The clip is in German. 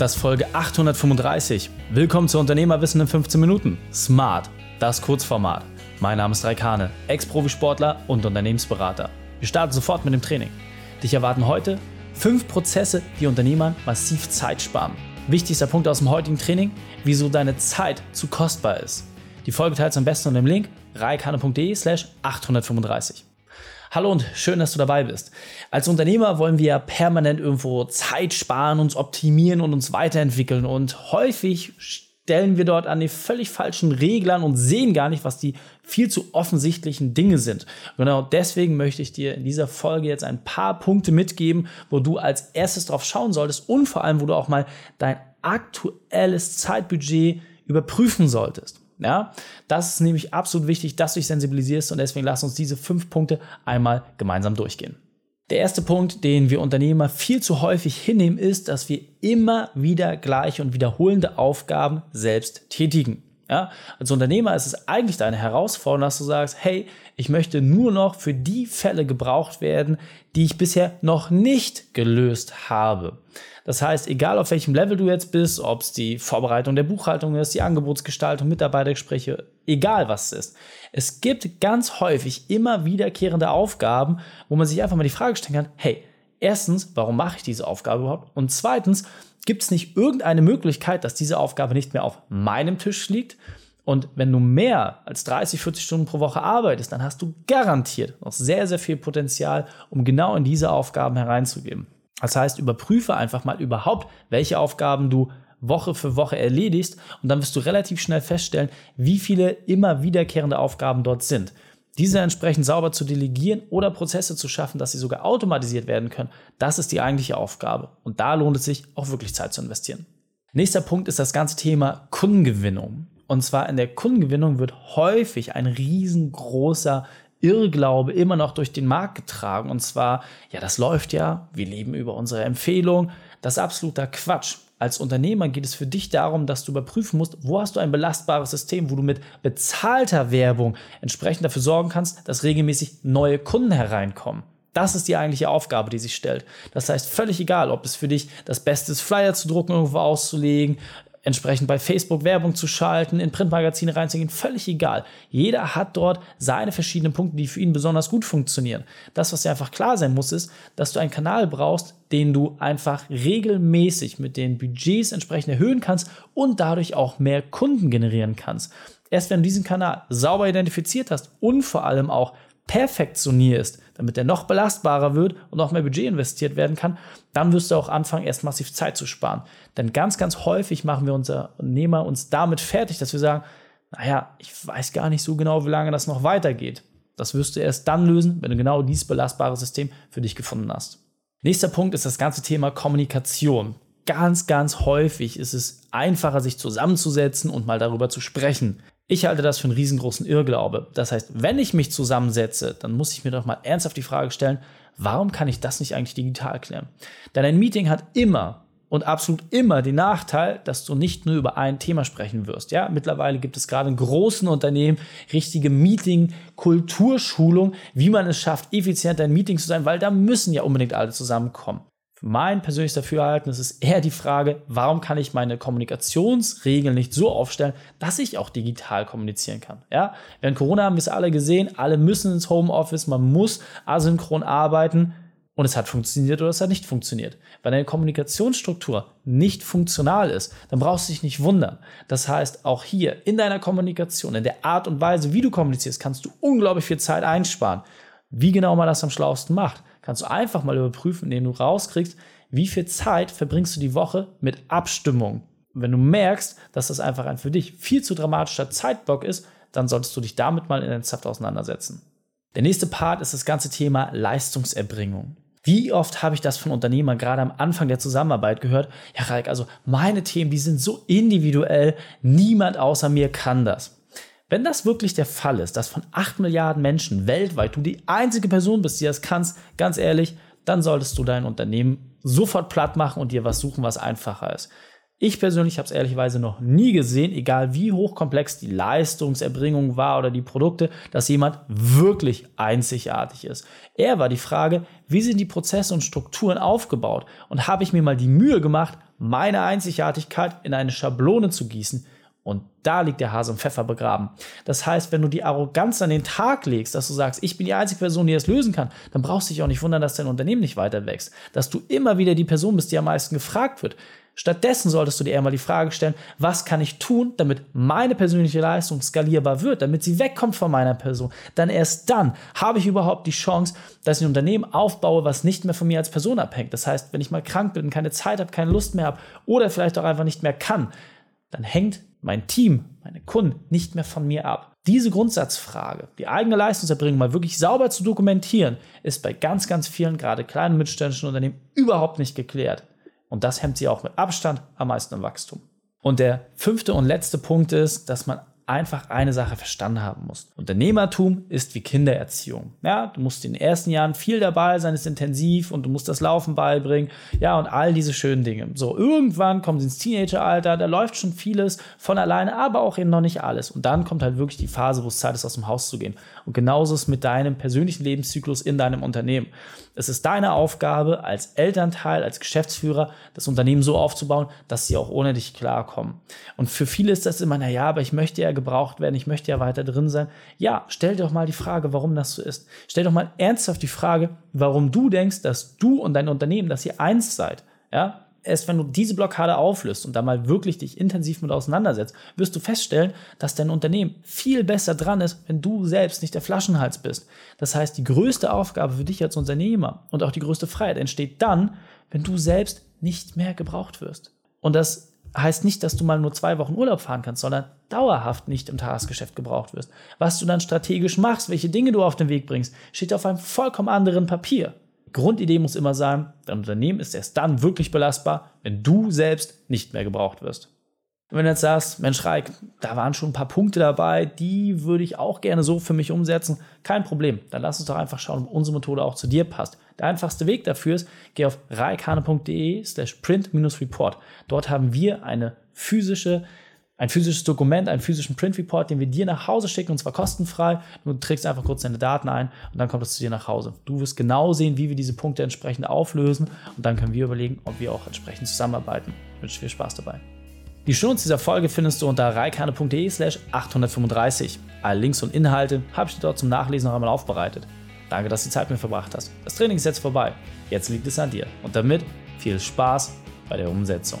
Das ist Folge 835. Willkommen zu Unternehmerwissen in 15 Minuten. Smart, das Kurzformat. Mein Name ist Raikane, Ex-Profisportler und Unternehmensberater. Wir starten sofort mit dem Training. Dich erwarten heute fünf Prozesse, die Unternehmern massiv Zeit sparen. Wichtigster Punkt aus dem heutigen Training, wieso deine Zeit zu kostbar ist. Die Folge teilst am besten unter dem Link reikane.de slash 835. Hallo und schön, dass du dabei bist. Als Unternehmer wollen wir permanent irgendwo Zeit sparen, uns optimieren und uns weiterentwickeln. Und häufig stellen wir dort an die völlig falschen Reglern und sehen gar nicht, was die viel zu offensichtlichen Dinge sind. Genau deswegen möchte ich dir in dieser Folge jetzt ein paar Punkte mitgeben, wo du als erstes drauf schauen solltest und vor allem, wo du auch mal dein aktuelles Zeitbudget überprüfen solltest. Ja, das ist nämlich absolut wichtig, dass du dich sensibilisierst und deswegen lass uns diese fünf Punkte einmal gemeinsam durchgehen. Der erste Punkt, den wir Unternehmer viel zu häufig hinnehmen, ist, dass wir immer wieder gleiche und wiederholende Aufgaben selbst tätigen. Ja, als Unternehmer ist es eigentlich deine Herausforderung, dass du sagst, hey, ich möchte nur noch für die Fälle gebraucht werden, die ich bisher noch nicht gelöst habe. Das heißt, egal auf welchem Level du jetzt bist, ob es die Vorbereitung der Buchhaltung ist, die Angebotsgestaltung, Mitarbeitergespräche, egal was es ist. Es gibt ganz häufig immer wiederkehrende Aufgaben, wo man sich einfach mal die Frage stellen kann, hey, erstens, warum mache ich diese Aufgabe überhaupt? Und zweitens, gibt es nicht irgendeine Möglichkeit, dass diese Aufgabe nicht mehr auf meinem Tisch liegt? Und wenn du mehr als 30, 40 Stunden pro Woche arbeitest, dann hast du garantiert noch sehr, sehr viel Potenzial, um genau in diese Aufgaben hereinzugeben. Das heißt, überprüfe einfach mal überhaupt, welche Aufgaben du Woche für Woche erledigst und dann wirst du relativ schnell feststellen, wie viele immer wiederkehrende Aufgaben dort sind. Diese entsprechend sauber zu delegieren oder Prozesse zu schaffen, dass sie sogar automatisiert werden können, das ist die eigentliche Aufgabe. Und da lohnt es sich auch wirklich Zeit zu investieren. Nächster Punkt ist das ganze Thema Kundengewinnung. Und zwar in der Kundengewinnung wird häufig ein riesengroßer Irrglaube immer noch durch den Markt getragen. Und zwar, ja, das läuft ja, wir leben über unsere Empfehlung. Das ist absoluter Quatsch. Als Unternehmer geht es für dich darum, dass du überprüfen musst, wo hast du ein belastbares System, wo du mit bezahlter Werbung entsprechend dafür sorgen kannst, dass regelmäßig neue Kunden hereinkommen. Das ist die eigentliche Aufgabe, die sich stellt. Das heißt, völlig egal, ob es für dich das Beste ist, Flyer zu drucken, irgendwo auszulegen, entsprechend bei Facebook Werbung zu schalten, in Printmagazine reinzugehen, völlig egal. Jeder hat dort seine verschiedenen Punkte, die für ihn besonders gut funktionieren. Das, was dir einfach klar sein muss, ist, dass du einen Kanal brauchst, den du einfach regelmäßig mit den Budgets entsprechend erhöhen kannst und dadurch auch mehr Kunden generieren kannst. Erst wenn du diesen Kanal sauber identifiziert hast und vor allem auch perfektionierst, damit er noch belastbarer wird und noch mehr Budget investiert werden kann, dann wirst du auch anfangen, erst massiv Zeit zu sparen. Denn ganz, ganz häufig machen wir Unternehmer uns damit fertig, dass wir sagen, naja, ich weiß gar nicht so genau, wie lange das noch weitergeht. Das wirst du erst dann lösen, wenn du genau dieses belastbare System für dich gefunden hast. Nächster Punkt ist das ganze Thema Kommunikation. Ganz, ganz häufig ist es einfacher, sich zusammenzusetzen und mal darüber zu sprechen. Ich halte das für einen riesengroßen Irrglaube. Das heißt, wenn ich mich zusammensetze, dann muss ich mir doch mal ernsthaft die Frage stellen, warum kann ich das nicht eigentlich digital klären? Denn ein Meeting hat immer und absolut immer den Nachteil, dass du nicht nur über ein Thema sprechen wirst. Ja, mittlerweile gibt es gerade in großen Unternehmen richtige Meeting-Kulturschulung, wie man es schafft, effizient ein Meeting zu sein, weil da müssen ja unbedingt alle zusammenkommen. Mein persönliches Dafürhalten ist es eher die Frage, warum kann ich meine Kommunikationsregeln nicht so aufstellen, dass ich auch digital kommunizieren kann. Ja? Während Corona haben wir es alle gesehen, alle müssen ins Homeoffice, man muss asynchron arbeiten und es hat funktioniert oder es hat nicht funktioniert. Wenn eine Kommunikationsstruktur nicht funktional ist, dann brauchst du dich nicht wundern. Das heißt, auch hier in deiner Kommunikation, in der Art und Weise, wie du kommunizierst, kannst du unglaublich viel Zeit einsparen. Wie genau man das am schlausten macht, kannst du einfach mal überprüfen, indem du rauskriegst, wie viel Zeit verbringst du die Woche mit Abstimmung. Und wenn du merkst, dass das einfach ein für dich viel zu dramatischer Zeitblock ist, dann solltest du dich damit mal in den Saft auseinandersetzen. Der nächste Part ist das ganze Thema Leistungserbringung. Wie oft habe ich das von Unternehmern gerade am Anfang der Zusammenarbeit gehört? Ja, Raik, also meine Themen, die sind so individuell, niemand außer mir kann das. Wenn das wirklich der Fall ist, dass von 8 Milliarden Menschen weltweit du die einzige Person bist, die das kannst, ganz ehrlich, dann solltest du dein Unternehmen sofort platt machen und dir was suchen, was einfacher ist. Ich persönlich habe es ehrlicherweise noch nie gesehen, egal wie hochkomplex die Leistungserbringung war oder die Produkte, dass jemand wirklich einzigartig ist. Er war die Frage, wie sind die Prozesse und Strukturen aufgebaut und habe ich mir mal die Mühe gemacht, meine Einzigartigkeit in eine Schablone zu gießen, und da liegt der Hase im Pfeffer begraben. Das heißt, wenn du die Arroganz an den Tag legst, dass du sagst, ich bin die einzige Person, die das lösen kann, dann brauchst du dich auch nicht wundern, dass dein Unternehmen nicht weiter wächst. Dass du immer wieder die Person bist, die am meisten gefragt wird. Stattdessen solltest du dir eher mal die Frage stellen, was kann ich tun, damit meine persönliche Leistung skalierbar wird, damit sie wegkommt von meiner Person. Dann erst dann habe ich überhaupt die Chance, dass ich ein Unternehmen aufbaue, was nicht mehr von mir als Person abhängt. Das heißt, wenn ich mal krank bin, keine Zeit habe, keine Lust mehr habe oder vielleicht auch einfach nicht mehr kann, dann hängt mein Team, meine Kunden nicht mehr von mir ab. Diese Grundsatzfrage, die eigene Leistungserbringung mal wirklich sauber zu dokumentieren, ist bei ganz, ganz vielen, gerade kleinen mittelständischen Unternehmen, überhaupt nicht geklärt. Und das hemmt sie auch mit Abstand am meisten im Wachstum. Und der fünfte und letzte Punkt ist, dass man einfach eine Sache verstanden haben musst. Unternehmertum ist wie Kindererziehung. Ja, du musst in den ersten Jahren viel dabei sein, ist intensiv und du musst das Laufen beibringen. Ja, und all diese schönen Dinge. So, irgendwann kommen sie ins Teenageralter, da läuft schon vieles von alleine, aber auch eben noch nicht alles. Und dann kommt halt wirklich die Phase, wo es Zeit ist, aus dem Haus zu gehen. Und genauso ist es mit deinem persönlichen Lebenszyklus in deinem Unternehmen. Es ist deine Aufgabe als Elternteil, als Geschäftsführer, das Unternehmen so aufzubauen, dass sie auch ohne dich klarkommen. Und für viele ist das immer, naja, aber ich möchte ja gebraucht werden, ich möchte ja weiter drin sein. Ja, stell dir doch mal die Frage, warum das so ist. Stell doch mal ernsthaft die Frage, warum du denkst, dass du und dein Unternehmen, dass ihr eins seid. Ja, erst wenn du diese Blockade auflöst und da mal wirklich dich intensiv mit auseinandersetzt, wirst du feststellen, dass dein Unternehmen viel besser dran ist, wenn du selbst nicht der Flaschenhals bist. Das heißt, die größte Aufgabe für dich als Unternehmer und auch die größte Freiheit entsteht dann, wenn du selbst nicht mehr gebraucht wirst. Und das heißt nicht, dass du mal nur zwei Wochen Urlaub fahren kannst, sondern dauerhaft nicht im Tagesgeschäft gebraucht wirst. Was du dann strategisch machst, welche Dinge du auf den Weg bringst, steht auf einem vollkommen anderen Papier. Grundidee muss immer sein, dein Unternehmen ist erst dann wirklich belastbar, wenn du selbst nicht mehr gebraucht wirst. Und wenn du jetzt sagst, Mensch Reik, da waren schon ein paar Punkte dabei, die würde ich auch gerne so für mich umsetzen, kein Problem. Dann lass uns doch einfach schauen, ob unsere Methode auch zu dir passt. Der einfachste Weg dafür ist, geh auf reikane.de slash print-report. Dort haben wir eine physische ein physisches Dokument, einen physischen Print Report, den wir dir nach Hause schicken und zwar kostenfrei. Du trägst einfach kurz deine Daten ein und dann kommt es zu dir nach Hause. Du wirst genau sehen, wie wir diese Punkte entsprechend auflösen und dann können wir überlegen, ob wir auch entsprechend zusammenarbeiten. Ich wünsche viel Spaß dabei. Die Shownotes dieser Folge findest du unter reikane.de slash 835. Alle Links und Inhalte habe ich dir dort zum Nachlesen noch einmal aufbereitet. Danke, dass du die Zeit mit mir verbracht hast. Das Training ist jetzt vorbei. Jetzt liegt es an dir. Und damit viel Spaß bei der Umsetzung.